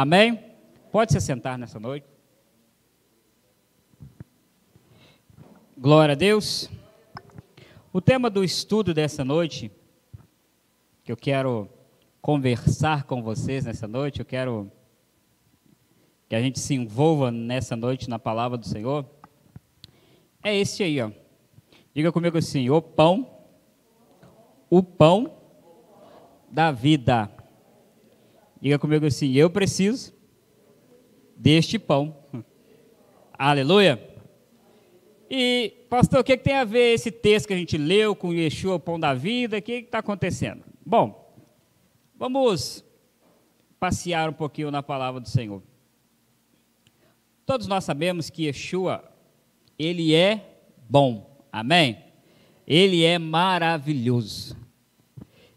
Amém? Pode se sentar nessa noite. Glória a Deus. O tema do estudo dessa noite, que eu quero conversar com vocês nessa noite, eu quero que a gente se envolva nessa noite na palavra do Senhor, é esse aí, ó. Diga comigo assim: o pão, o pão da vida. Diga comigo assim: eu preciso deste pão. Aleluia. E, pastor, o que, que, tem a ver esse texto que a gente leu com Yeshua, o pão da vida? O que está acontecendo? Bom, vamos passear um pouquinho na palavra do Senhor. Todos nós sabemos que Yeshua, ele é bom. Amém? Ele é maravilhoso.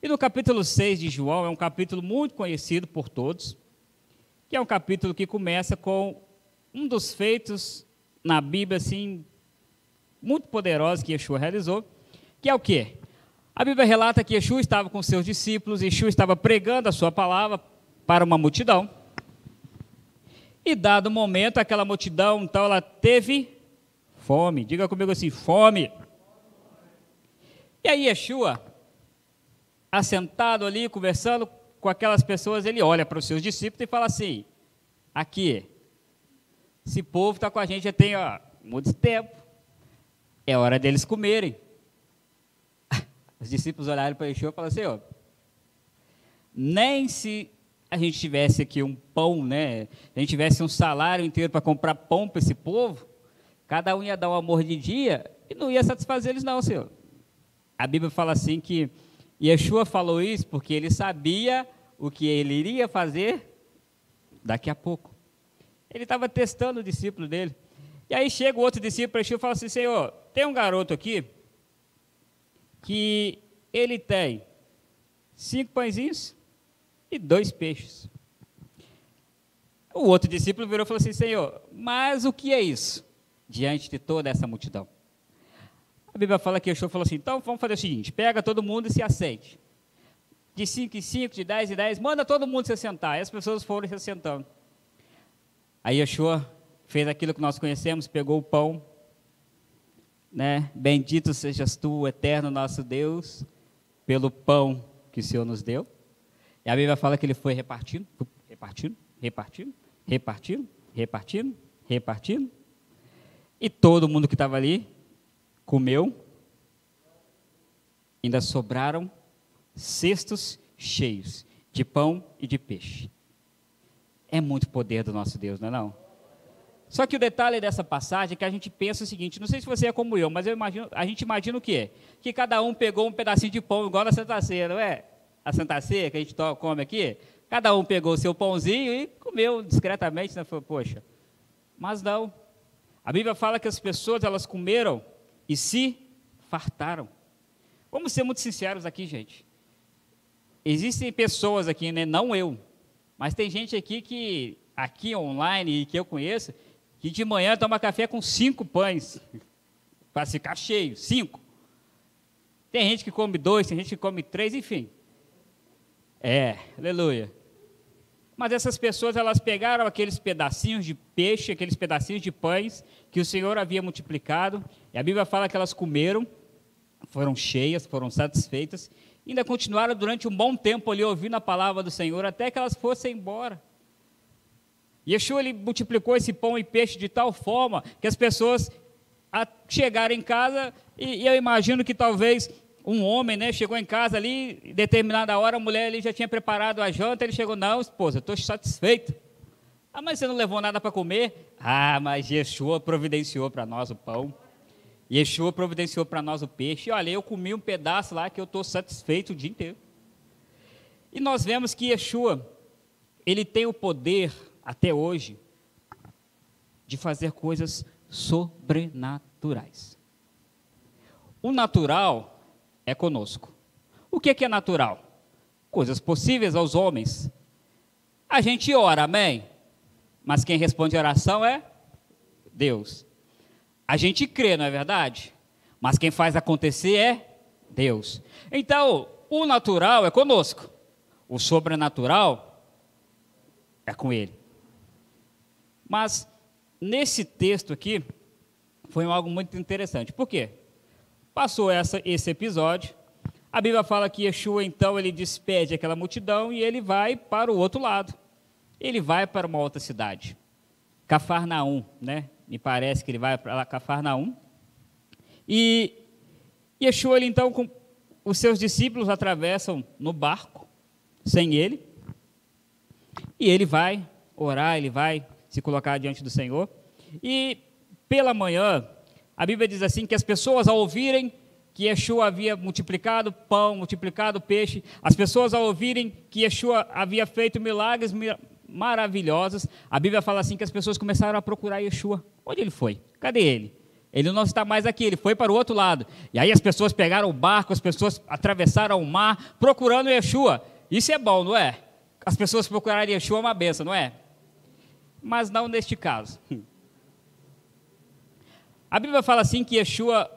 E no capítulo 6 de João, é um capítulo muito conhecido por todos, que é um capítulo que começa com um dos feitos na Bíblia, assim, muito poderosos que Yeshua realizou, que é o quê? A Bíblia relata que Yeshua estava com seus discípulos, Yeshua estava pregando a sua palavra para uma multidão, e dado o momento, aquela multidão, então, ela teve fome. Diga comigo assim, fome. E aí Yeshua assentado ali, conversando com aquelas pessoas, ele olha para os seus discípulos e fala assim: aqui, esse povo está com a gente já tem ó, muito tempo, é hora deles comerem. Os discípulos olharam para Yeshua e falaram assim: ó, nem se a gente tivesse aqui um pão, né? A gente tivesse um salário inteiro para comprar pão para esse povo, cada um ia dar uma mordidinha e não ia satisfazer eles, não, Senhor. A Bíblia fala assim que Yeshua falou isso porque ele sabia o que ele iria fazer daqui a pouco. Ele estava testando o discípulo dele. E aí chega o outro discípulo para Yeshua e fala assim: Senhor, tem um garoto aqui que ele tem cinco pãezinhos e dois peixes. O outro discípulo virou e falou assim: Senhor, mas o que é isso diante de toda essa multidão? A Bíblia fala que Yeshua falou assim: então vamos fazer o seguinte: pega todo mundo e se assente. De 5 em 5, de 10 em 10, manda todo mundo se assentar. E as pessoas foram se assentando. Aí Yeshua fez aquilo que nós conhecemos, pegou o pão, né? Bendito sejas tu, eterno nosso Deus, pelo pão que o Senhor nos deu. E a Bíblia fala que ele foi repartindo, repartindo, repartindo, repartindo, repartindo, repartindo. E todo mundo que estava ali comeu, ainda sobraram cestos cheios de pão e de peixe. É muito poder do nosso Deus, não é não? Só que o detalhe dessa passagem é que a gente pensa o seguinte, não sei se você é como eu, mas eu imagino, a gente imagina o quê? Que cada um pegou um pedacinho de pão, igual na Santa Ceia, não é? A Santa Ceia que a gente come aqui, cada um pegou o seu pãozinho e comeu discretamente, né? Falei, poxa, mas não. A Bíblia fala que as pessoas, elas comeram e se fartaram. Vamos ser muito sinceros aqui, gente. Existem pessoas aqui, né, não eu, mas tem gente aqui que, aqui online e que eu conheço, que de manhã toma café com cinco pães, para ficar cheio, cinco. Tem gente que come dois, tem gente que come três, enfim. É, aleluia. Mas essas pessoas, elas pegaram aqueles pedacinhos de peixe, aqueles pedacinhos de pães que o Senhor havia multiplicado, e a Bíblia fala que elas comeram, foram cheias, foram satisfeitas, e ainda continuaram durante um bom tempo ali ouvindo a palavra do Senhor, até que elas fossem embora. Yeshua ele multiplicou esse pão e peixe de tal forma que as pessoas chegaram em casa, e, e eu imagino que talvez um homem, né, chegou em casa ali, em determinada hora, a mulher ali já tinha preparado a janta, ele chegou, não, esposa, estou satisfeito. Ah, mas você não levou nada para comer? Ah, mas Yeshua providenciou para nós o pão. Yeshua providenciou para nós o peixe. E olha, eu comi um pedaço lá que eu estou satisfeito o dia inteiro. E nós vemos que Yeshua, ele tem o poder, até hoje, de fazer coisas sobrenaturais. O natural é conosco. O que é, natural? Coisas possíveis aos homens. A gente ora, amém? Mas quem responde a oração é Deus. A gente crê, não é verdade? Mas quem faz acontecer é Deus. Então, o natural é conosco. O sobrenatural é com ele. Mas nesse texto aqui foi algo muito interessante. Por quê? Passou essa, esse episódio, a Bíblia fala que Yeshua então ele despede aquela multidão e ele vai para o outro lado. Ele vai para uma outra cidade, Cafarnaum, né? Me parece que ele vai para Cafarnaum. E Yeshua ele então com os seus discípulos atravessam no barco sem ele. E ele vai orar, ele vai se colocar diante do Senhor. E pela manhã, a Bíblia diz assim que as pessoas ao ouvirem que Yeshua havia multiplicado pão, multiplicado peixe, as pessoas ao ouvirem que Yeshua havia feito milagres maravilhosos, a Bíblia fala assim que as pessoas começaram a procurar Yeshua. Onde ele foi? Cadê ele? Ele não está mais aqui, ele foi para o outro lado. E aí as pessoas pegaram o barco, as pessoas atravessaram o mar procurando Yeshua. Isso é bom, não é? As pessoas procurarem Yeshua é uma benção, não é? Mas não neste caso. A Bíblia fala assim que Yeshua,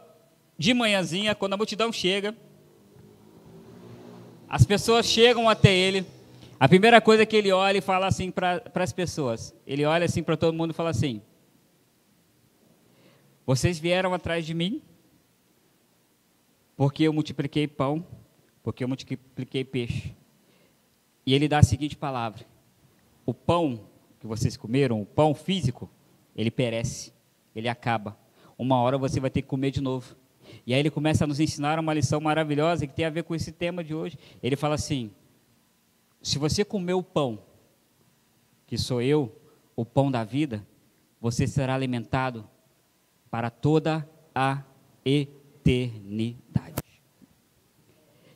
de manhãzinha, quando a multidão chega, as pessoas chegam até ele, a primeira coisa que ele olha e fala assim para as pessoas, ele olha assim para todo mundo e fala assim: Vocês vieram atrás de mim porque eu multipliquei pão, porque eu multipliquei peixe. E ele dá a seguinte palavra: O pão que vocês comeram, o pão físico, ele perece, ele acaba uma hora você vai ter que comer de novo. E aí ele começa a nos ensinar uma lição maravilhosa que tem a ver com esse tema de hoje. Ele fala assim: se você comer o pão, que sou eu, o pão da vida, você será alimentado para toda a eternidade.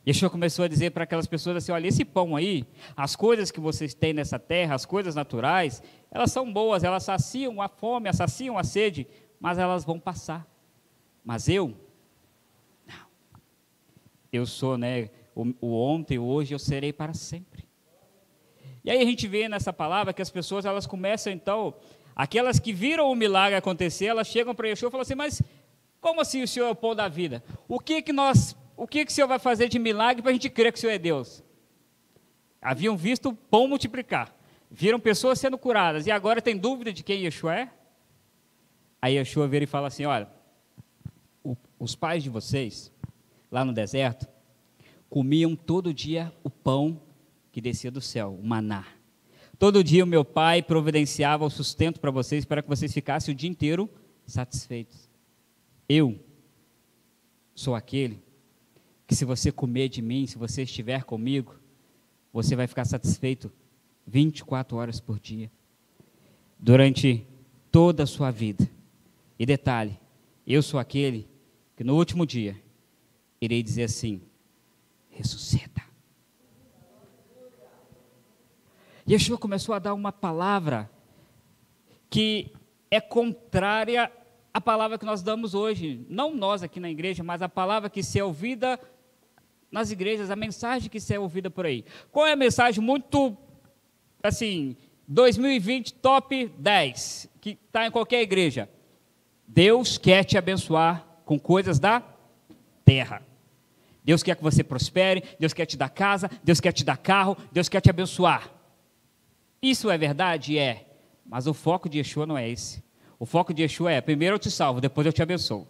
Yeshua começou a dizer para aquelas pessoas assim: olha, esse pão aí, as coisas que vocês têm nessa terra, as coisas naturais, elas são boas, elas saciam a fome, saciam a sede, mas elas vão passar. Mas eu, não. Eu sou, né, o, o ontem, o hoje, eu serei para sempre. E aí a gente vê nessa palavra que as pessoas, elas começam então, aquelas que viram o milagre acontecer, elas chegam para Yeshua e falam assim, mas como assim o Senhor é o pão da vida? O que que nós, o que que o Senhor vai fazer de milagre para a gente crer que o Senhor é Deus? Haviam visto o pão multiplicar, viram pessoas sendo curadas, e agora tem dúvida de quem Yeshua é? Aí Yeshua vira e fala assim: Olha, o, os pais de vocês, lá no deserto, comiam todo dia o pão que descia do céu, o maná. Todo dia o meu pai providenciava o sustento para vocês, para que vocês ficassem o dia inteiro satisfeitos. Eu sou aquele que, se você comer de mim, se você estiver comigo, você vai ficar satisfeito 24 horas por dia, durante toda a sua vida. E detalhe, eu sou aquele que no último dia irei dizer assim: ressuscita. Yeshua começou a dar uma palavra que é contrária à palavra que nós damos hoje. Não nós aqui na igreja, mas a palavra que se é ouvida nas igrejas, a mensagem que se é ouvida por aí. Qual é a mensagem muito, assim, 2020 top 10, que está em qualquer igreja? Deus quer te abençoar com coisas da terra. Deus quer que você prospere, Deus quer te dar casa, Deus quer te dar carro, Deus quer te abençoar. Isso é verdade? É. Mas o foco de Yeshua não é esse. O foco de Yeshua é: primeiro eu te salvo, depois eu te abençoo.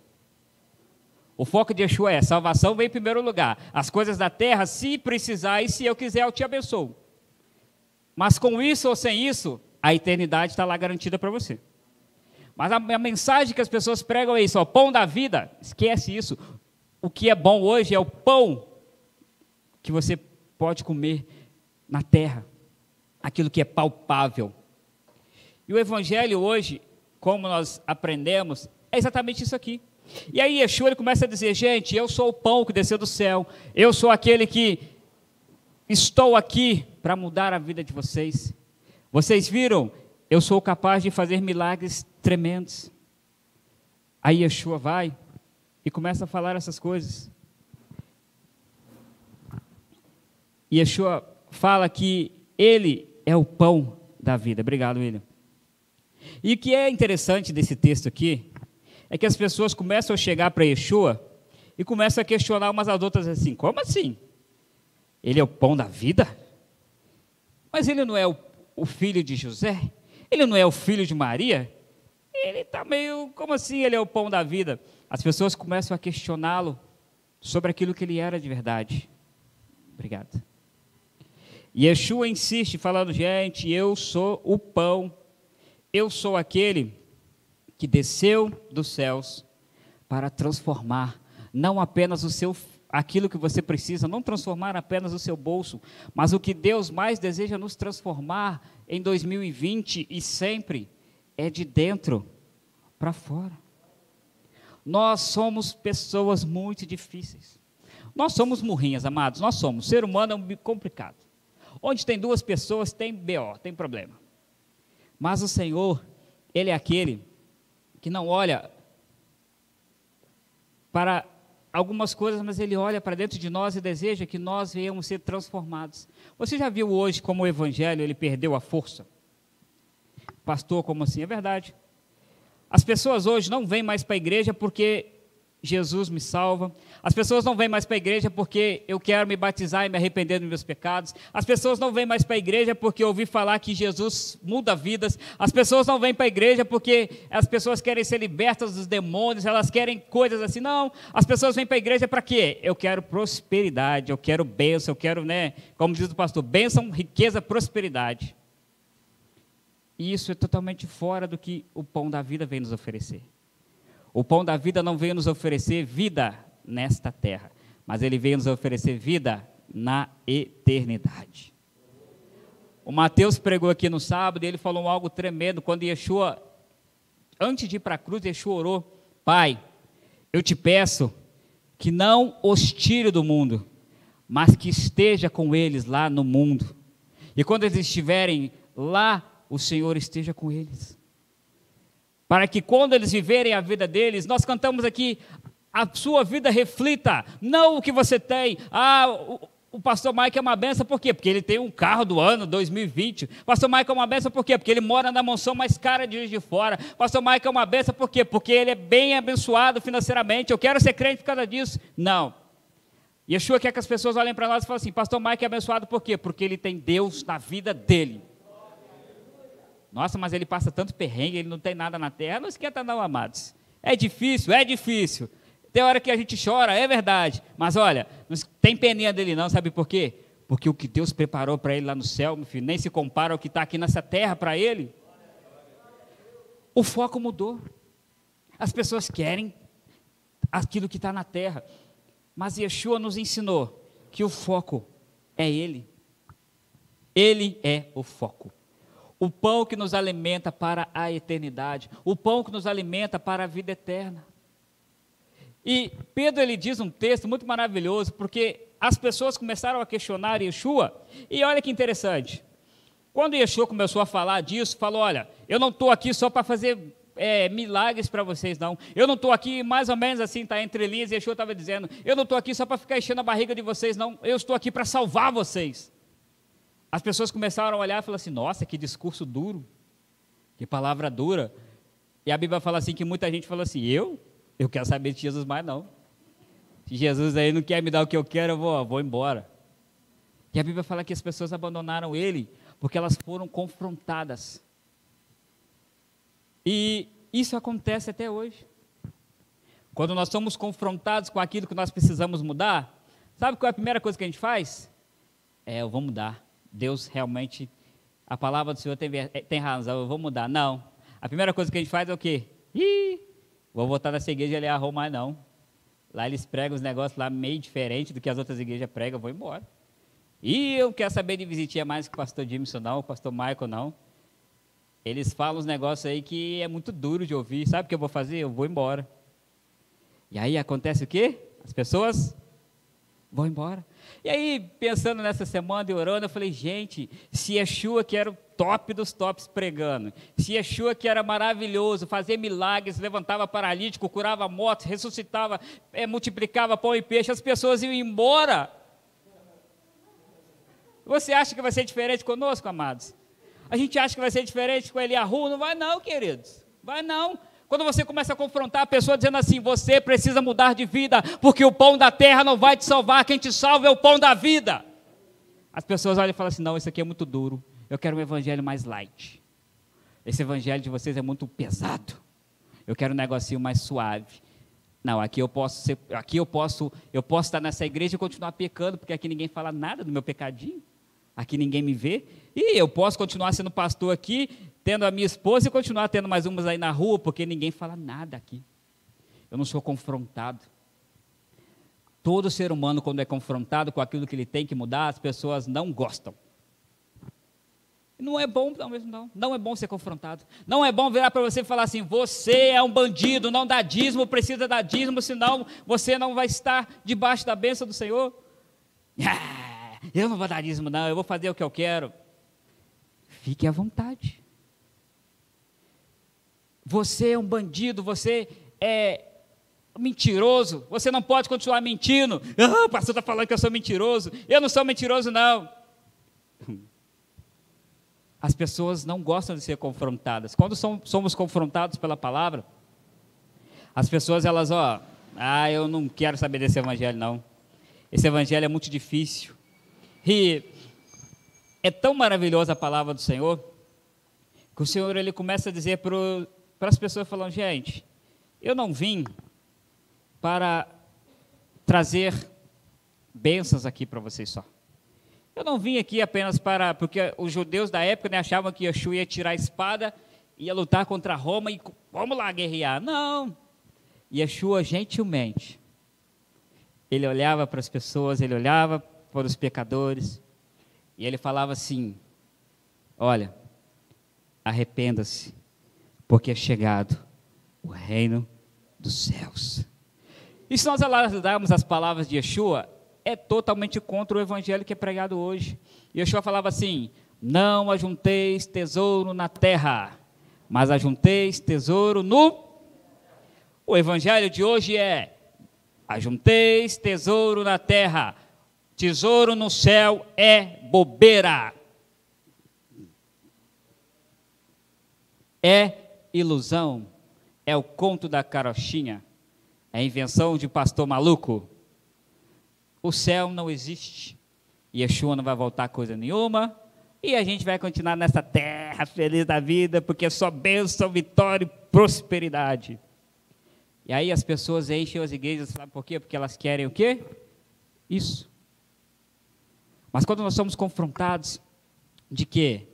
O foco de Yeshua é: salvação vem em primeiro lugar. As coisas da terra, se precisar e se eu quiser, eu te abençoo. Mas com isso ou sem isso, a eternidade está lá garantida para você. Mas a, a, mensagem que as pessoas pregam é isso: o pão da vida, esquece isso. O que é bom hoje é o pão que você pode comer na terra, aquilo que é palpável. E o Evangelho hoje, como nós aprendemos, é exatamente isso aqui. E aí Yeshua ele começa a dizer: gente, eu sou o pão que desceu do céu, eu sou aquele que estou aqui para mudar a vida de vocês. Vocês viram eu sou capaz de fazer milagres tremendos. Aí Yeshua vai e começa a falar essas coisas. Yeshua fala que ele é o pão da vida. Obrigado, William. E o que é interessante desse texto aqui é que as pessoas começam a chegar para Yeshua e começam a questionar umas às outras assim: como assim? Ele é o pão da vida? Mas ele não é o o filho de José? Ele não é o filho de Maria? Ele está meio. Como assim ele é o pão da vida? As pessoas começam a questioná-lo sobre aquilo que ele era de verdade. Obrigado. Yeshua insiste, falando: gente, eu sou o pão, eu sou aquele que desceu dos céus para transformar não apenas o seu aquilo que você precisa, não transformar apenas o seu bolso, mas o que Deus mais deseja nos transformar em 2020 e sempre é de dentro para fora. Nós somos pessoas muito difíceis. Nós somos murrinhas, amados, nós somos. O ser humano é complicado. Onde tem duas pessoas, tem BO, tem problema. Mas o Senhor, Ele é aquele que não olha para algumas coisas, mas Ele olha para dentro de nós e deseja que nós venhamos ser transformados. Você já viu hoje como o Evangelho ele perdeu a força? Pastor, como assim? É verdade. As pessoas hoje não vêm mais para a igreja porque Jesus me salva. As pessoas não vêm mais para a igreja porque eu quero me batizar e me arrepender dos meus pecados. As pessoas não vêm mais para a igreja porque ouvi falar que Jesus muda vidas. As pessoas não vêm para a igreja porque as pessoas querem ser libertas dos demônios, elas querem coisas assim. Não, as pessoas vêm para a igreja para quê? Eu quero prosperidade, eu quero bênção, eu quero, né, como diz o pastor, bênção, riqueza, prosperidade. E isso é totalmente fora do que o pão da vida vem nos oferecer. O pão da vida não veio nos oferecer vida nesta terra, mas ele veio nos oferecer vida na eternidade. O Mateus pregou aqui no sábado e ele falou algo tremendo quando Yeshua, antes de ir para a cruz, Yeshua orou: Pai, eu te peço que não os tire do mundo, mas que esteja com eles lá no mundo. E quando eles estiverem lá, o Senhor esteja com eles para que quando eles viverem a vida deles, nós cantamos aqui, a sua vida reflita, não o que você tem. Ah, o, o pastor Mike é uma benção, por quê? Porque ele tem um carro do ano 2020. O pastor Mike é uma benção, por quê? Porque ele mora na mansão mais cara de Juiz de Fora. O pastor Mike é uma benção, por quê? Porque ele é bem abençoado financeiramente. Eu quero ser crente por causa disso. Não. Yeshua quer que as pessoas olhem para nós e falem assim: Pastor Mike é abençoado por quê? Porque ele tem Deus na vida dele. Nossa, mas ele passa tanto perrengue, ele não tem nada na terra. Não esquenta não, amados. É difícil, é difícil. Tem hora que a gente chora, é verdade. Mas olha, não tem peninha dele não, sabe por quê? Porque o que Deus preparou para ele lá no céu, meu filho, nem se compara ao que está aqui nessa terra para ele. O foco mudou. As pessoas querem aquilo que está na terra. Mas Yeshua nos ensinou que o foco é Ele. Ele é o foco o pão que nos alimenta para a eternidade, o pão que nos alimenta para a vida eterna. E Pedro ele diz um texto muito maravilhoso, porque as pessoas começaram a questionar Yeshua, e olha que interessante. Quando Yeshua começou a falar disso, falou: Olha, eu não estou aqui só para fazer é, milagres para vocês, não. Eu não estou aqui, mais ou menos assim, está entre linhas, Yeshua estava dizendo: Eu não estou aqui só para ficar enchendo a barriga de vocês, não. Eu estou aqui para salvar vocês. As pessoas começaram a olhar e falar assim: nossa, que discurso duro, que palavra dura. E a Bíblia fala assim: que muita gente fala assim: eu? Eu quero saber de Jesus mais não. Se Jesus aí não quer me dar o que eu quero, eu vou, vou embora. E a Bíblia fala que as pessoas abandonaram ele porque elas foram confrontadas. E isso acontece até hoje. Quando nós somos confrontados com aquilo que nós precisamos mudar, sabe qual é a primeira coisa que a gente faz? É, eu vou mudar. Deus realmente, a palavra do Senhor tem, tem razão, eu vou mudar. Não. A primeira coisa que a gente faz é o quê? Ih, vou voltar nessa igreja e ele arrumar, não. Lá eles pregam os negócios lá meio diferente do que as outras igrejas pregam, eu vou embora. E eu quero saber de visitar mais que o pastor Jimson não, o pastor Michael não. Eles falam uns negócios aí que é muito duro de ouvir. Sabe o que eu vou fazer? Eu vou embora. E aí acontece o quê? As pessoas vão embora. E aí, pensando nessa semana e orando, eu falei, gente, se Yeshua que era o top dos tops pregando, se Yeshua que era maravilhoso, fazia milagres, levantava paralítico, curava mortos, ressuscitava, é, multiplicava pão e peixe, as pessoas iam embora. Você acha que vai ser diferente conosco, amados? A gente acha que vai ser diferente com Eliahu? Não vai não, queridos. Vai não. Quando você começa a confrontar a pessoa dizendo assim: você precisa mudar de vida, porque o pão da terra não vai te salvar, quem te salva é o pão da vida. As pessoas olham e falam assim: não, isso aqui é muito duro, eu quero um evangelho mais light. Esse evangelho de vocês é muito pesado. Eu quero um negocinho mais suave. Não, aqui eu posso ser, aqui eu posso, eu posso estar nessa igreja e continuar pecando, porque aqui ninguém fala nada do meu pecadinho. Aqui ninguém me vê. E eu posso continuar sendo pastor aqui, tendo a minha esposa e continuar tendo mais umas aí na rua, porque ninguém fala nada aqui. Eu não sou confrontado. Todo ser humano, quando é confrontado com aquilo que ele tem que mudar, as pessoas não gostam. Não é bom, não mesmo não. Não é bom ser confrontado. Não é bom virar para você e falar assim: você é um bandido, não dá dízimo, precisa dar dízimo, senão você não vai estar debaixo da bênção do Senhor. Ah, eu não vou dar dízimo, não, eu vou fazer o que eu quero. Fique à vontade. Você é um bandido, você é mentiroso, você não pode continuar mentindo. Ah, o pastor está falando que eu sou mentiroso. Eu não sou mentiroso, não. As pessoas não gostam de ser confrontadas. Quando somos confrontados pela palavra, as pessoas, elas, ó, ah, eu não quero saber desse evangelho, não. Esse evangelho é muito difícil. E é tão maravilhosa a palavra do Senhor, que o Senhor ele começa a dizer para as pessoas, falando, gente, eu não vim para trazer bênçãos aqui para vocês só. Eu não vim aqui apenas para. Porque os judeus da época né, achavam que Yeshua ia tirar a espada, ia lutar contra Roma e vamos lá guerrear. Não. Yeshua, gentilmente, ele olhava para as pessoas, ele olhava para os pecadores, e ele falava assim: Olha, arrependa-se, porque é chegado o reino dos céus. E se nós alargarmos as palavras de Yeshua, é totalmente contra o evangelho que é pregado hoje. Yeshua falava assim: Não ajunteis tesouro na terra, mas ajunteis tesouro no. O evangelho de hoje é: Ajunteis tesouro na terra, tesouro no céu é bobeira. É ilusão, é o conto da carochinha, é invenção de pastor maluco. O céu não existe. Yeshua não vai voltar coisa nenhuma. E a gente vai continuar nessa terra feliz da vida, porque é só bênção, vitória e prosperidade. E aí as pessoas enchem as igrejas, sabe por quê? Porque elas querem o quê? Isso. Mas quando nós somos confrontados de que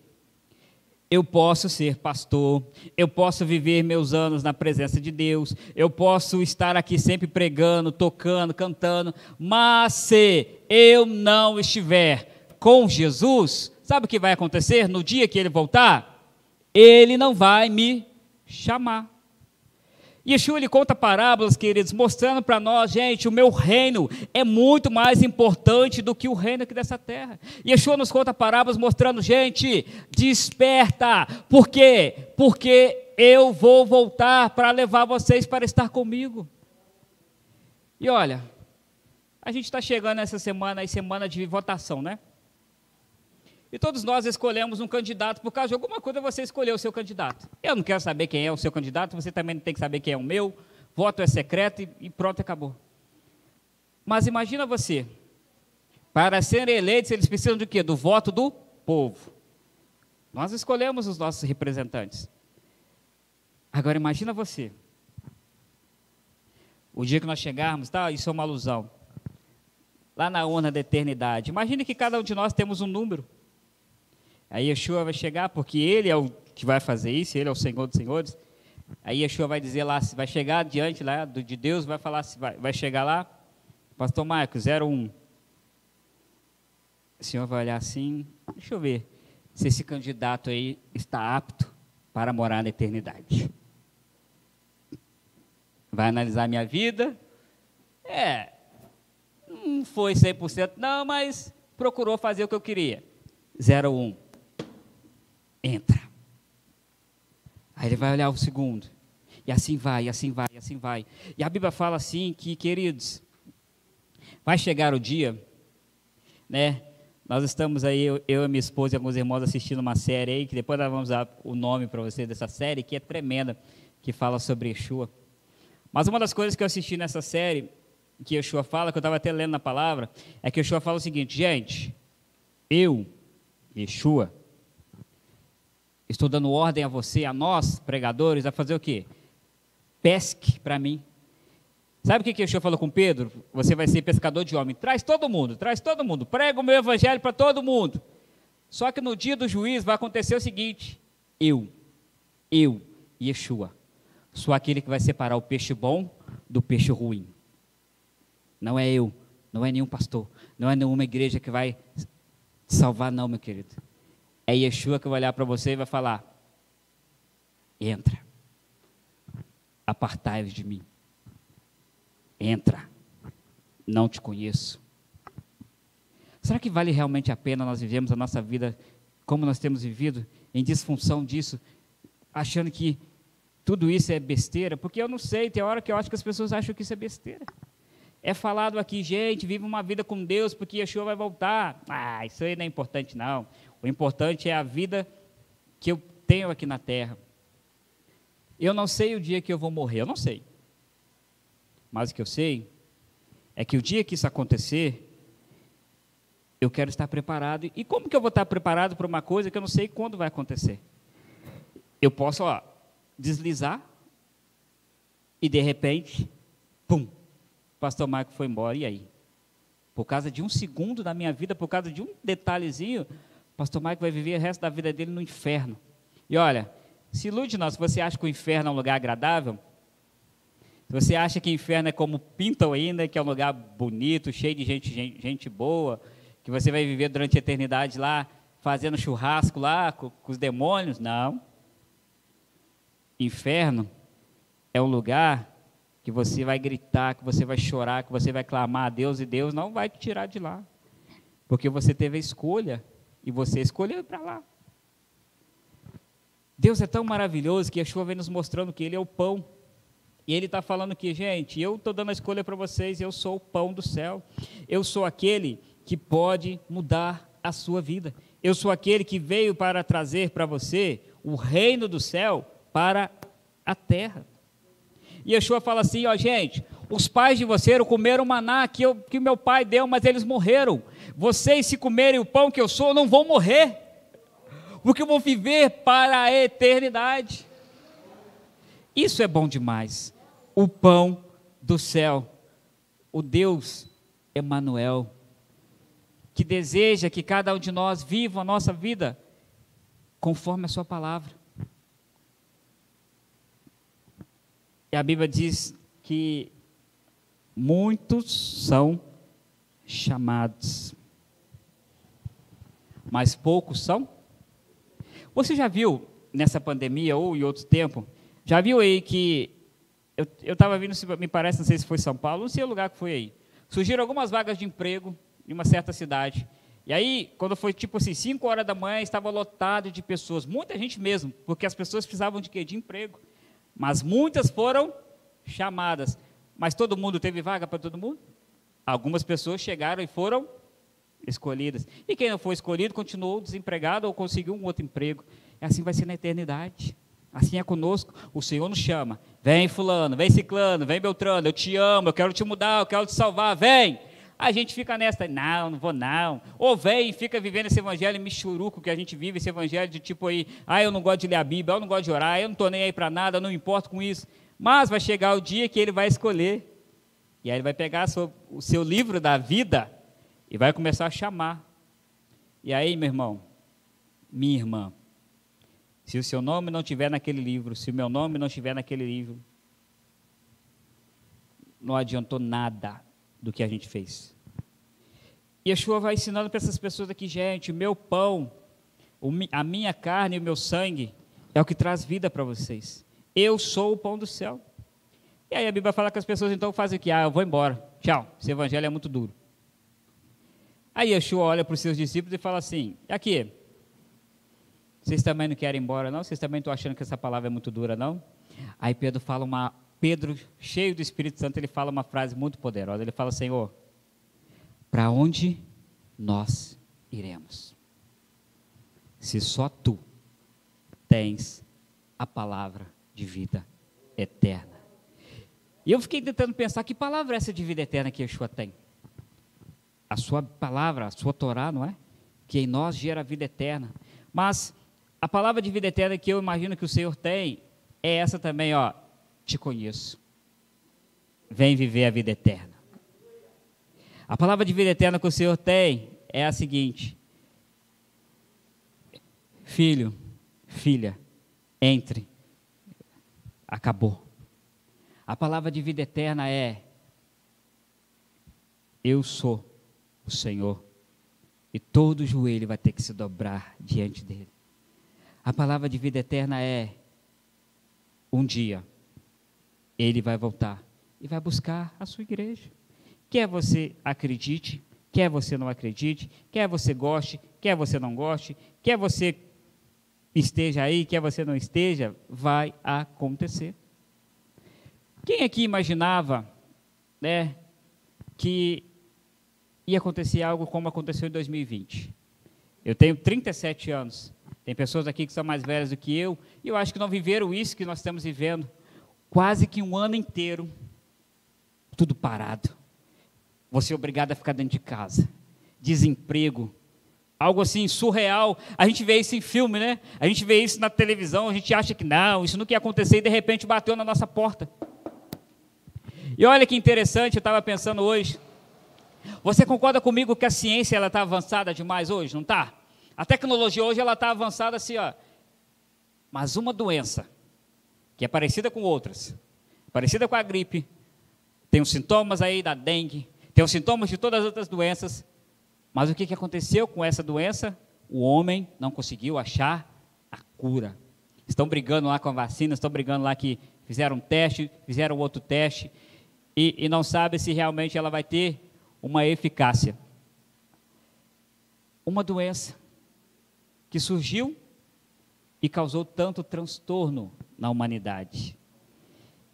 eu posso ser pastor, eu posso viver meus anos na presença de Deus, eu posso estar aqui sempre pregando, tocando, cantando, mas se eu não estiver com Jesus, sabe o que vai acontecer no dia que ele voltar? Ele não vai me chamar. Yeshua ele conta parábolas, queridos, mostrando para nós, gente, o meu reino é muito mais importante do que o reino aqui dessa terra. Yeshua nos conta parábolas mostrando, gente, desperta. Por quê? Porque eu vou voltar para levar vocês para estar comigo. E olha, a gente está chegando essa semana, aí semana de votação, né? E todos nós escolhemos um candidato por causa de alguma coisa você escolheu o seu candidato. Eu não quero saber quem é o seu candidato, você também não tem que saber quem é o meu. Voto é secreto e, pronto, acabou. Mas imagina você, para serem eleitos, eles precisam de quê? Do voto do povo. Nós escolhemos os nossos representantes. Agora imagina você. O dia que nós chegarmos, tá? Isso é uma alusão. Lá na urna da eternidade. Imagine que cada um de nós temos um número. Aí Yeshua vai chegar, porque ele é o que vai fazer isso, ele é o Senhor dos Senhores. Aí Yeshua vai dizer lá, vai chegar diante lá de Deus, vai falar, vai, chegar lá, Pastor Marcos, 01. O senhor vai olhar assim, deixa eu ver se esse candidato aí está apto para morar na eternidade. Vai analisar minha vida. É, não foi 100% não, mas procurou fazer o que eu queria. 01 entra. Aí ele vai olhar o segundo. E assim vai, e assim vai, e assim vai. E a Bíblia fala assim que, queridos, vai chegar o dia, né? Nós estamos aí, eu, eu e minha esposa e alguns irmãos assistindo uma série aí, que depois nós vamos dar o nome para você dessa série, que é tremenda, que fala sobre Yeshua. Mas uma das coisas que eu assisti nessa série, que Yeshua fala, que eu estava até lendo na palavra, é que Yeshua fala o seguinte, gente, eu, Yeshua, Estou dando ordem a você, a nós, pregadores, a fazer o quê? Pesque para mim. Sabe o que, que o Senhor falou com Pedro? Você vai ser pescador de homem. Traz todo mundo, traz todo mundo. Prega o meu evangelho para todo mundo. Só que no dia do juízo vai acontecer o seguinte: eu, eu, Yeshua, sou aquele que vai separar o peixe bom do peixe ruim. Não é eu, não é nenhum pastor, não é nenhuma igreja que vai salvar, não, meu querido. É Yeshua que vai olhar para você e vai falar: entra, apartai-vos de mim. Entra, não te conheço. Será que vale realmente a pena nós vivemos a nossa vida como nós temos vivido, em disfunção disso, achando que tudo isso é besteira? Porque eu não sei, tem hora que eu acho que as pessoas acham que isso é besteira. É falado aqui, gente, vive uma vida com Deus porque Yeshua vai voltar. Ah, isso aí não é importante, não. O importante é a vida que eu tenho aqui na terra. Eu não sei o dia que eu vou morrer, eu não sei. Mas o que eu sei é que o dia que isso acontecer, eu quero estar preparado. E como que eu vou estar preparado para uma coisa que eu não sei quando vai acontecer? Eu posso, ó, deslizar e de repente, pum, pastor Marco foi embora. E aí? Por causa de um segundo da minha vida, por causa de um detalhezinho, pastor Marco vai viver o resto da vida dele no inferno. E olha, se ilude não, se você acha que o inferno é um lugar agradável, se você acha que o inferno é como pintam ainda, que é um lugar bonito, cheio de gente, gente, gente boa, que você vai viver durante a eternidade lá, fazendo churrasco lá com, com os demônios, não. Inferno é um lugar que você vai gritar, que você vai chorar, que você vai clamar a Deus e Deus não vai te tirar de lá. Porque você teve a escolha e você escolheu ir para lá. Deus é tão maravilhoso que a chuva vem nos mostrando que Ele é o pão e ele está falando que, gente, eu estou dando a escolha para vocês, eu sou o pão do céu. Eu sou aquele que pode mudar a sua vida. Eu sou aquele que veio para trazer para você o reino do céu para a terra. E Yeshua fala assim, ó gente, os pais de vocês comeram maná que, eu, que meu pai deu, mas eles morreram. Vocês, se comerem o pão que eu sou, não vão morrer, porque vou viver para a eternidade. Isso é bom demais o pão do céu, o Deus Emanuel, que deseja que cada um de nós viva a nossa vida conforme a sua palavra. E a Bíblia diz que muitos são chamados, mas poucos são. Você já viu nessa pandemia ou em outro tempo, já viu aí que eu estava vindo, me parece, não sei se foi São Paulo, não sei o lugar que foi aí. Surgiram algumas vagas de emprego em uma certa cidade. E aí, quando foi tipo assim, 5 horas da manhã, estava lotado de pessoas, muita gente mesmo, porque as pessoas precisavam de quê? De emprego. Mas muitas foram chamadas. Mas todo mundo teve vaga para todo mundo? Algumas pessoas chegaram e foram escolhidas. E quem não foi escolhido continuou desempregado ou conseguiu um outro emprego. E assim vai ser na eternidade. Assim é conosco, o Senhor nos chama. Vem fulano, vem ciclano, vem Beltrano, eu te amo, eu quero te mudar, eu quero te salvar, vem. A gente fica nessa, não, não vou não. Ou vem e fica vivendo esse evangelho michuruco que a gente vive, esse evangelho de tipo aí, ah, eu não gosto de ler a Bíblia, eu não gosto de orar, eu não estou nem aí para nada, eu não importo com isso. Mas vai chegar o dia que ele vai escolher. E aí ele vai pegar o seu livro da vida e vai começar a chamar. E aí, meu irmão, minha irmã, se o seu nome não estiver naquele livro, se o meu nome não estiver naquele livro, não adiantou nada do que a gente fez. E Yeshua vai ensinando para essas pessoas aqui, gente, o meu pão, a minha carne e o meu sangue é o que traz vida para vocês. Eu sou o pão do céu. E aí a Bíblia fala que as pessoas então fazem o que? Ah, eu vou embora. Tchau, esse evangelho é muito duro. Aí Yeshua olha para os seus discípulos e fala assim: aqui, vocês também não querem ir embora, não? Vocês também estão achando que essa palavra é muito dura, não? Aí Pedro fala uma. Pedro, cheio do Espírito Santo, ele fala uma frase muito poderosa. Ele fala: Senhor, para onde nós iremos? Se só tu tens a palavra de vida eterna. E eu fiquei tentando pensar que palavra é essa de vida eterna que Yeshua tem? A sua palavra, a sua Torá, não é? Que em nós gera vida eterna. Mas A palavra de vida eterna que eu imagino que o Senhor tem é essa também, ó. Te conheço. Vem viver a vida eterna. A palavra de vida eterna que o Senhor tem é a seguinte: Filho, filha, entre. Acabou. A palavra de vida eterna é: Eu sou o Senhor. E todo joelho vai ter que se dobrar diante dele. A palavra de vida eterna é: um dia ele vai voltar e vai buscar a sua igreja. Quer você acredite, quer você não acredite, quer você goste, quer você não goste, quer você esteja aí, quer você não esteja, vai acontecer. Quem aqui imaginava, né, que ia acontecer algo como aconteceu em 2020? Eu tenho 37 anos. Tem pessoas aqui que são mais velhas do que eu, e eu acho que não viveram isso que nós estamos vivendo. Quase que um ano inteiro, tudo parado. Você é obrigado a ficar dentro de casa. Desemprego. Algo assim surreal. A gente vê isso em filme, né? A gente vê isso na televisão, a gente acha que não, isso não ia acontecer e de repente bateu na nossa porta. E olha que interessante, eu estava pensando hoje. Você concorda comigo que a ciência ela está avançada demais hoje, não está? A tecnologia hoje ela está avançada assim, ó. Mas uma doença que é parecida com outras, parecida com a gripe, tem os sintomas aí da dengue, tem os sintomas de todas as outras doenças, mas o que, aconteceu com essa doença? O homem não conseguiu achar a cura. Estão brigando lá com a vacina, estão brigando lá que fizeram um teste, fizeram outro teste, e, e não sabe se realmente ela vai ter uma eficácia. Uma doença que surgiu e causou tanto transtorno na humanidade.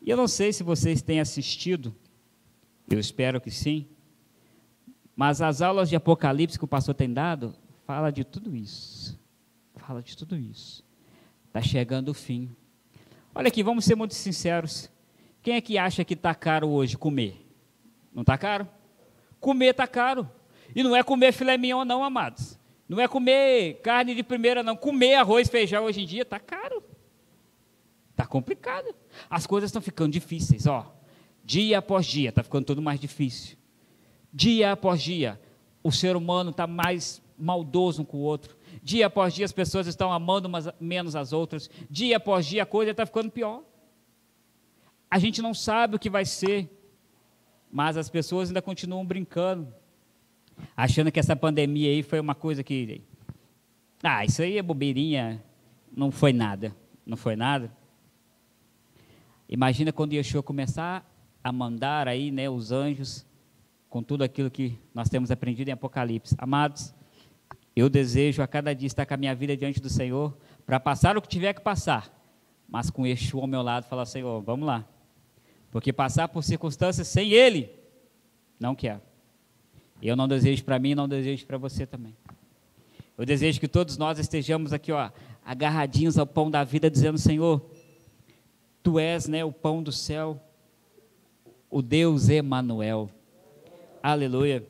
E eu não sei se vocês têm assistido, eu espero que sim, mas as aulas de Apocalipse que o pastor tem dado, fala de tudo isso. Fala de tudo isso. Está chegando o fim. Olha aqui, vamos ser muito sinceros. Quem é que acha que está caro hoje comer? Não está caro? Comer está caro. E não é comer filé mignon, não, amados. Não é comer carne de primeira, não. Comer arroz feijão hoje em dia está caro. Está complicado. As coisas estão ficando difíceis, ó. Dia após dia, está ficando tudo mais difícil. Dia após dia, o ser humano está mais maldoso um com o outro. Dia após dia, as pessoas estão amando umas menos as outras. Dia após dia, a coisa está ficando pior. A gente não sabe o que vai ser, mas as pessoas ainda continuam brincando achando que essa pandemia aí foi uma coisa que. Ah, isso aí é bobeirinha, não foi nada. Não foi nada. Imagina quando Yeshua começar a mandar aí, né, os anjos com tudo aquilo que nós temos aprendido em Apocalipse. Amados, eu desejo a cada dia estar com a minha vida diante do Senhor para passar o que tiver que passar, mas com Yeshua ao meu lado, falar, Senhor, vamos lá. Porque passar por circunstâncias sem Ele, não quero. Eu não desejo para mim não desejo para você também. Eu desejo que todos nós estejamos aqui, ó, agarradinhos ao pão da vida, dizendo: Senhor, Tu és, né, o pão do céu, o Deus Emanuel. Aleluia.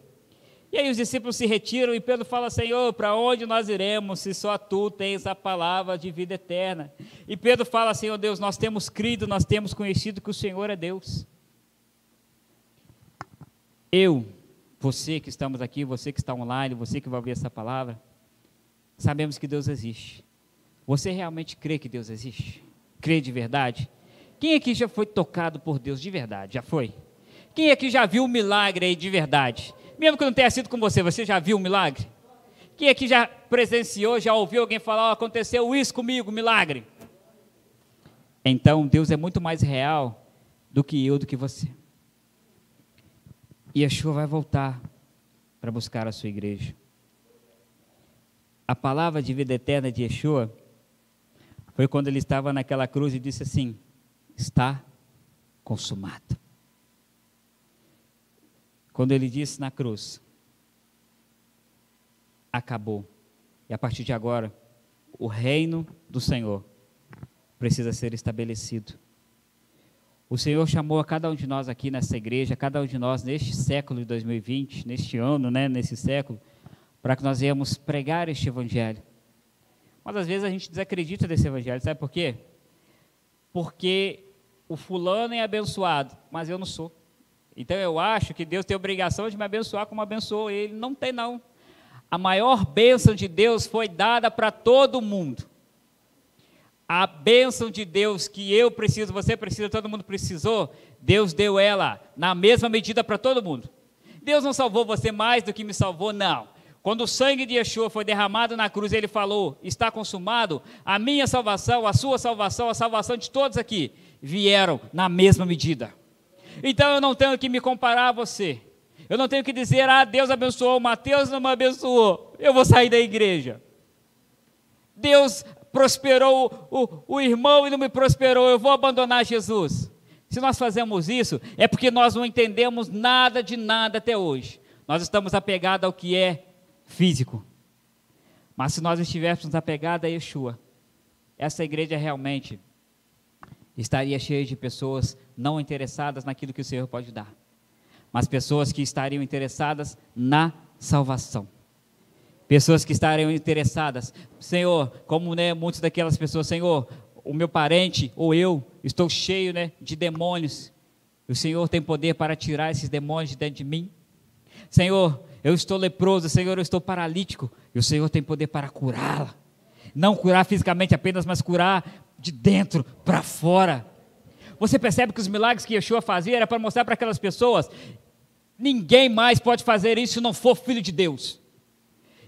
E aí os discípulos se retiram e Pedro fala: Senhor, para onde nós iremos se só tu tens a palavra de vida eterna? E Pedro fala: Senhor Deus, nós temos crido, nós temos conhecido que o Senhor é Deus. Eu você que estamos aqui, você que está online, você que vai ouvir essa palavra, sabemos que Deus existe. Você realmente crê que Deus existe? Crê de verdade? Quem aqui já foi tocado por Deus de verdade? Já foi? Quem aqui já viu um milagre aí de verdade? Mesmo que não tenha sido com você, você já viu um milagre? Quem aqui já presenciou, já ouviu alguém falar, oh, aconteceu isso comigo, milagre? Então, Deus é muito mais real do que eu, do que você. E Yeshua vai voltar para buscar a sua igreja. A palavra de vida eterna de Yeshua foi quando ele estava naquela cruz e disse assim: Está consumado. Quando ele disse na cruz: Acabou. E a partir de agora, o reino do Senhor precisa ser estabelecido. O Senhor chamou a cada um de nós aqui nessa igreja, a cada um de nós neste século de 2020, neste ano, né, nesse século, para que nós venhamos pregar este evangelho, Mas às vezes a gente desacredita desse evangelho, sabe por quê? Porque o fulano é abençoado, mas eu não sou. Então eu acho que Deus tem obrigação de me abençoar como abençoou ele. Não tem, não. A maior bênção de Deus foi dada para todo mundo. A bênção de Deus que eu preciso, você precisa, todo mundo precisou, Deus deu ela na mesma medida para todo mundo. Deus não salvou você mais do que me salvou, não. Quando o sangue de Yeshua foi derramado na cruz, ele falou: Está consumado, a minha salvação, a sua salvação, a salvação de todos aqui vieram na mesma medida. Então eu não tenho que me comparar a você. Eu não tenho que dizer, ah, Deus abençoou, Mateus não me abençoou. Eu vou sair da igreja. Deus prosperou o, o irmão e não me prosperou, eu vou abandonar Jesus. Se nós fazemos isso, é porque nós não entendemos nada de nada até hoje. Nós estamos apegados ao que é físico. Mas se nós estivéssemos apegados a Yeshua, essa igreja realmente estaria cheia de pessoas não interessadas naquilo que o Senhor pode dar, mas pessoas que estariam interessadas na salvação. Pessoas que estariam interessadas, Senhor, como né, muitas daquelas pessoas, Senhor, o meu parente ou eu estou cheio né, de demônios. O Senhor tem poder para tirar esses demônios de dentro de mim. Senhor, eu estou leproso, Senhor, eu estou paralítico. E o Senhor tem poder para curá-la. Não curar fisicamente apenas, mas curar de dentro para fora. Você percebe que os milagres que Yeshua fazia era para mostrar para aquelas pessoas: ninguém mais pode fazer isso se não for filho de Deus.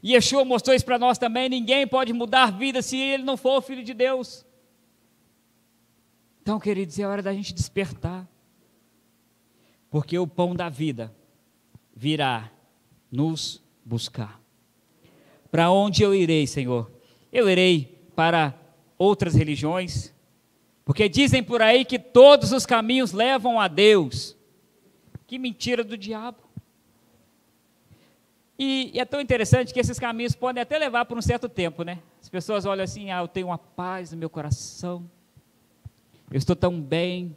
E Yeshua mostrou isso para nós também: ninguém pode mudar vida se ele não for filho de Deus. Então, queridos, é hora da gente despertar. Porque o pão da vida virá nos buscar. Para onde eu irei, Senhor? Eu irei para outras religiões, porque dizem por aí que todos os caminhos levam a Deus. Que mentira do diabo. E, e, é tão interessante que esses caminhos podem até levar por um certo tempo, né? As pessoas olham assim, ah, eu tenho uma paz no meu coração, eu estou tão bem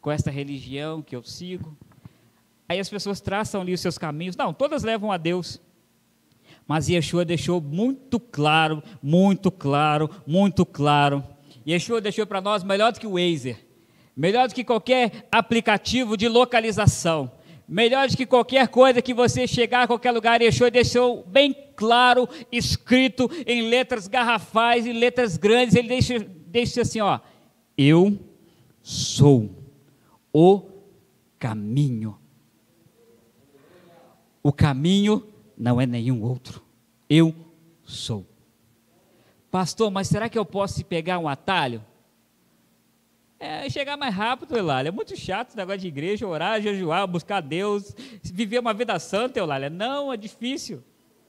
com essa religião que eu sigo. Aí as pessoas traçam ali os seus caminhos. Não, todas levam a Deus. Mas Yeshua deixou muito claro, muito claro, muito claro Yeshua deixou para nós melhor do que o Waze, melhor do que qualquer aplicativo de localização, melhor do que qualquer coisa que você chegar a qualquer lugar. Yeshua deixou bem claro, escrito em letras garrafais, em letras grandes. Ele deixa, deixa assim: ó, eu sou o caminho. O caminho não é nenhum outro. Eu sou. Pastor, mas será que eu posso pegar um atalho? É chegar mais rápido, Eulália. É muito chato esse negócio de igreja, orar, jejuar, buscar Deus, viver uma vida santa, Eulália. Não, é difícil.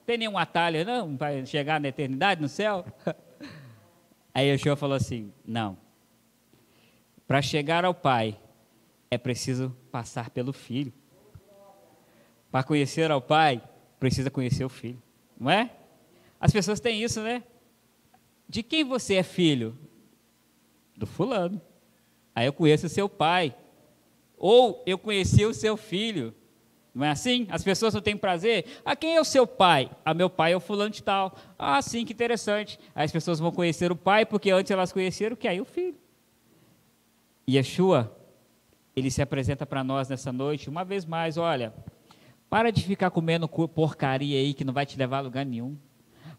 Tem nenhum atalho, não, para chegar na eternidade, no céu? Aí o Senhor falou assim: não. Para chegar ao Pai, é preciso passar pelo Filho. Para conhecer ao Pai, precisa conhecer o Filho. Não é? As pessoas têm isso, né? De quem você é filho? Do fulano. Aí eu conheço o seu pai. Ou eu conheci o seu filho. Não é assim? As pessoas não têm prazer. A quem é o seu pai? Ah, meu pai é o fulano de tal. Ah, sim, que interessante. Aí as pessoas vão conhecer o pai, porque antes elas conheceram que aí o filho. Yeshua, ele se apresenta para nós nessa noite, uma vez mais, olha, para de ficar comendo porcaria aí que não vai te levar a lugar nenhum.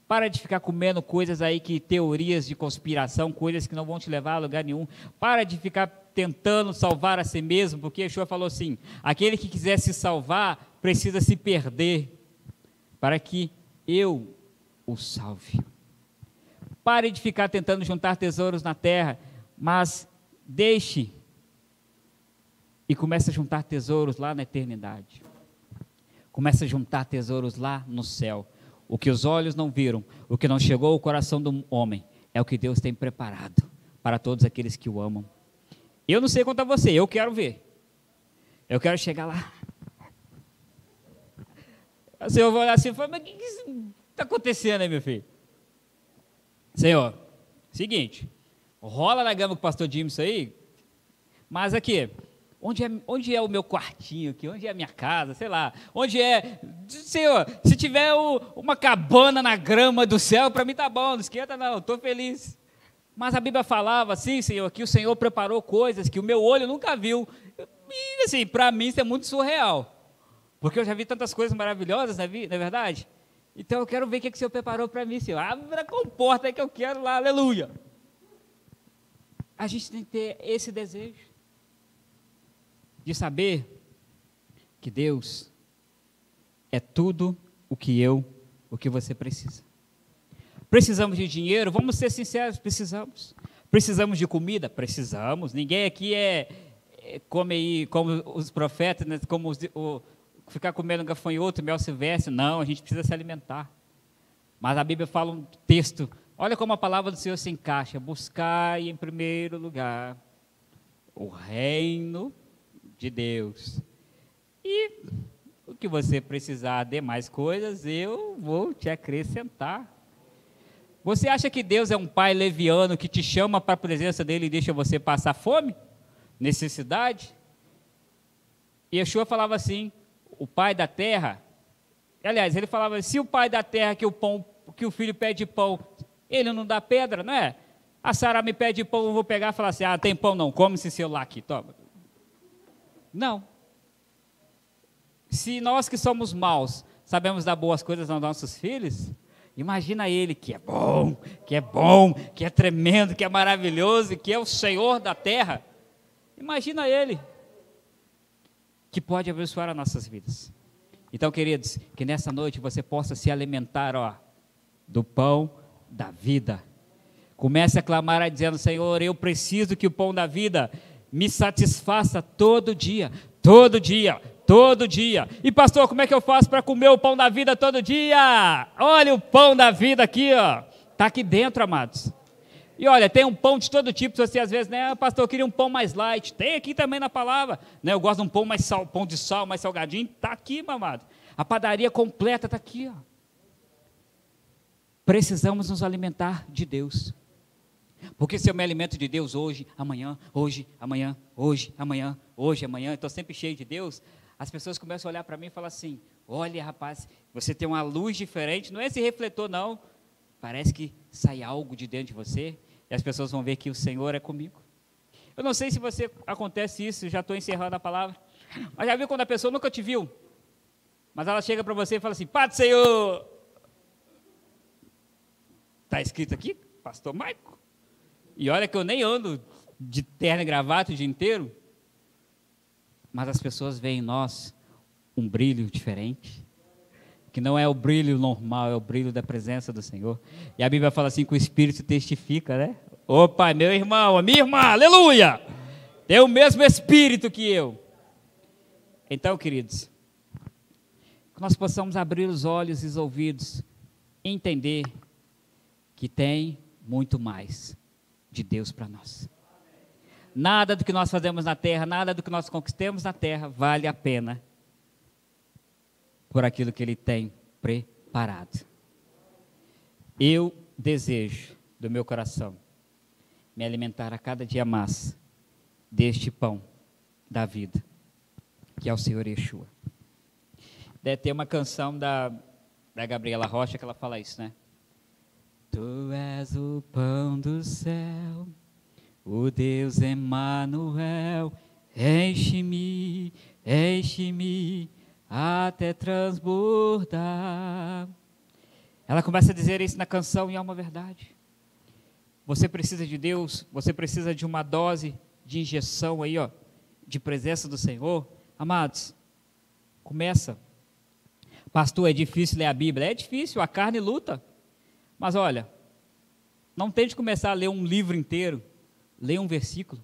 Para de ficar comendo coisas aí que teorias de conspiração, coisas que não vão te levar a lugar nenhum. Para de ficar tentando salvar a si mesmo, porque Yeshua falou assim: aquele que quiser se salvar precisa se perder, para que eu o salve. Pare de ficar tentando juntar tesouros na terra, mas deixe e comece a juntar tesouros lá na eternidade. Comece a juntar tesouros lá no céu. O que os olhos não viram, o que não chegou ao coração do homem, é o que Deus tem preparado para todos aqueles que o amam. Eu não sei quanto a você, eu quero ver. Eu quero chegar lá. O Senhor vai olhar assim e falar, mas o que está acontecendo aí, meu filho? Senhor, seguinte, rola na gama com o pastor Jim isso aí, mas aqui, Onde é, onde é o meu quartinho aqui? Onde é a minha casa? Sei lá. Onde é. Senhor, se tiver o, uma cabana na grama do céu, para mim tá bom, não esquenta não, estou feliz. Mas a Bíblia falava assim, Senhor, que o Senhor preparou coisas que o meu olho nunca viu. E assim, para mim isso é muito surreal. Porque eu já vi tantas coisas maravilhosas, não é, não é verdade? Então eu quero ver o que, que o Senhor preparou para mim, Senhor. Abra a comporta que eu quero lá, aleluia. A gente tem que ter esse desejo de saber que Deus é tudo o que eu, o que você precisa. Precisamos de dinheiro? Vamos ser sinceros, precisamos. Precisamos de comida? Precisamos. Ninguém aqui é, é come aí como os profetas, né, como os, o, ficar comendo gafanhoto, mel silvestre. Não, a gente precisa se alimentar. Mas a Bíblia fala um texto, olha como a palavra do Senhor se encaixa. Buscar em primeiro lugar o reino de Deus. E o que você precisar de mais coisas, eu vou te acrescentar. Você acha que Deus é um pai leviano que te chama para a presença dele e deixa você passar fome? Necessidade? E Yeshua falava assim: o pai da terra, aliás, ele falava: se o pai da terra que o pão, que o filho pede pão, ele não dá pedra, não é? A Sara me pede pão, eu vou pegar e falar assim: ah, tem pão não, come esse celular aqui, toma. Não. Se nós que somos maus sabemos dar boas coisas aos nossos filhos, imagina ele que é bom, que é bom, que é tremendo, que é maravilhoso, que é o Senhor da terra. Imagina ele que pode abençoar as nossas vidas. Então, queridos, que nessa noite você possa se alimentar, ó, do pão da vida. Comece a clamar dizendo: Senhor, eu preciso que o pão da vida me satisfaça todo dia, todo dia, todo dia. E pastor, como é que eu faço para comer o pão da vida todo dia? Olha o pão da vida aqui, ó. Tá aqui dentro, amados. E olha, tem um pão de todo tipo, você às vezes, né, pastor, eu queria um pão mais light. Tem aqui também na palavra, né? Eu gosto de um pão mais sal, pão de sal, mais salgadinho, tá aqui, mamado. A padaria completa tá aqui, ó. Precisamos nos alimentar de Deus. Porque se eu me alimento de Deus hoje, amanhã, hoje, amanhã, hoje, amanhã, hoje, amanhã, estou sempre cheio de Deus, as pessoas começam a olhar para mim e falar assim: olha, rapaz, você tem uma luz diferente, não é esse refletor, não. Parece que sai algo de dentro de você, e as pessoas vão ver que o Senhor é comigo. Eu não sei se você acontece isso, já estou encerrando a palavra, mas já viu quando a pessoa nunca te viu, mas ela chega para você e fala assim: Pai Senhor, está escrito aqui, Pastor Maico. E olha que eu nem ando de terno e gravata o dia inteiro. Mas as pessoas veem em nós um brilho diferente. Que não é o brilho normal, é o brilho da presença do Senhor. E a Bíblia fala assim que o Espírito testifica, né? Opa, meu irmão, a minha irmã, aleluia! Tem o mesmo Espírito que eu. Então, queridos, que nós possamos abrir os olhos e os ouvidos, entender que tem muito mais de Deus para nós. Nada do que nós fazemos na terra, nada do que nós conquistemos na terra vale a pena por aquilo que Ele tem preparado. Eu desejo do meu coração me alimentar a cada dia mais deste pão da vida, que é o Senhor Yeshua. Deve ter uma canção da, da Gabriela Rocha que ela fala isso, né? Tu és o pão do céu, o Deus Emanuel. Enche-me, enche-me até transbordar. Ela começa a dizer isso na canção e é uma verdade. Você precisa de Deus, você precisa de uma dose de injeção aí, ó, de presença do Senhor. Amados, começa. Pastor, é difícil ler a Bíblia. É difícil, a carne luta. Mas olha, não tente começar a ler um livro inteiro, leia um versículo.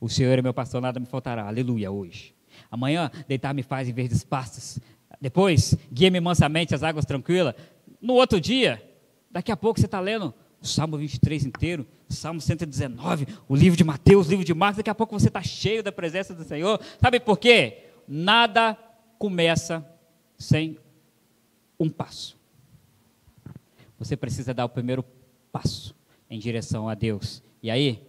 O Senhor é meu pastor, nada me faltará. Aleluia, hoje. Amanhã, deitar-me faz em verdes pastos. Depois, guia-me mansamente às águas tranquilas. No outro dia, daqui a pouco você está lendo o Salmo 23 inteiro, Salmo 119, o livro de Mateus, o livro de Marcos. Daqui a pouco você está cheio da presença do Senhor. Sabe por quê? Nada começa sem um passo você precisa dar o primeiro passo em direção a Deus. E aí,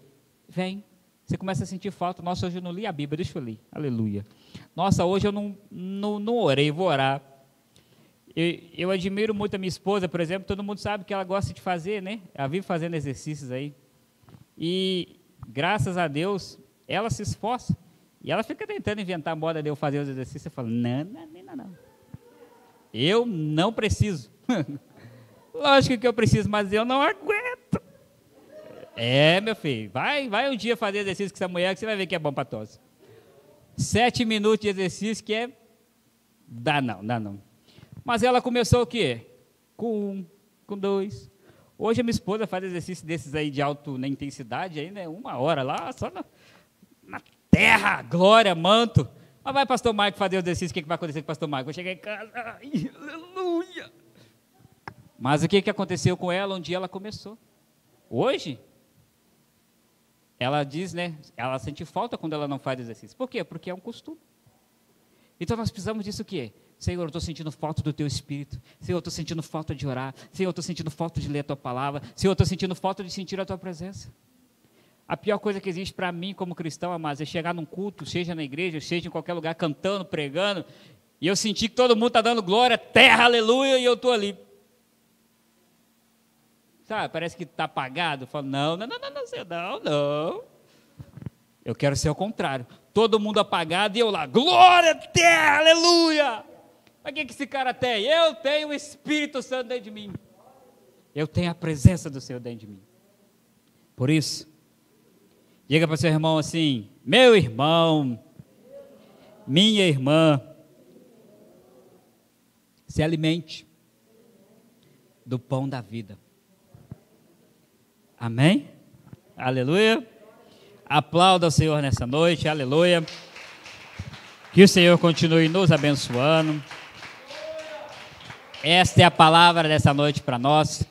vem, Você começa a sentir falta. Nossa, hoje eu não li a Bíblia, deixa eu ler. Aleluia. Nossa, hoje eu não, não, não orei, vou orar. Eu, eu, admiro muito a minha esposa, por exemplo, todo mundo sabe que ela gosta de fazer, né? Ela vive fazendo exercícios aí. E, graças a Deus, ela se esforça. E ela fica tentando inventar moda de eu fazer os exercícios. Eu falo, não, não, não, não. Eu não preciso. Lógico que eu preciso, mas eu não aguento. É, meu filho, vai, vai um dia fazer exercício com essa mulher que você vai ver que é bom para tosse. Sete minutos de exercício que é. Dá não, dá não. Mas ela começou o quê? Com um, com dois. Hoje a minha esposa faz exercício desses aí de alta né, intensidade, aí, né? Uma hora lá, só na, na terra, glória, manto. Mas vai, pastor Marco, fazer o exercício, o que, vai acontecer com o pastor Marco? Vou chegar em casa, ai, aleluia. Mas o que, que aconteceu com ela? Dia ela começou. Hoje, ela diz, né? Ela sente falta quando ela não faz exercício. Por quê? Porque é um costume. Então nós precisamos disso o quê? Senhor, eu estou sentindo falta do teu espírito. Senhor, eu estou sentindo falta de orar. Senhor, eu estou sentindo falta de ler a tua palavra. Senhor, eu estou sentindo falta de sentir a tua presença. A pior coisa que existe para mim como cristão, amados, é chegar num culto, seja na igreja, seja em qualquer lugar, cantando, pregando, e eu sentir que todo mundo está dando glória, terra, aleluia, e eu estou ali. Sabe, parece que está apagado. Eu falo, não, não, não, não, não, não, não. Eu quero ser o contrário. Todo mundo apagado e eu lá, glória, terra, aleluia. Mas o que, que esse cara tem? Eu tenho o Espírito Santo dentro de mim. Eu tenho a presença do Senhor dentro de mim. Por isso, diga para seu irmão assim: meu irmão, minha irmã, se alimente do pão da vida. Amém? Aleluia. Aplauda o Senhor nessa noite, aleluia. Que o Senhor continue nos abençoando. Esta é a palavra dessa noite para nós.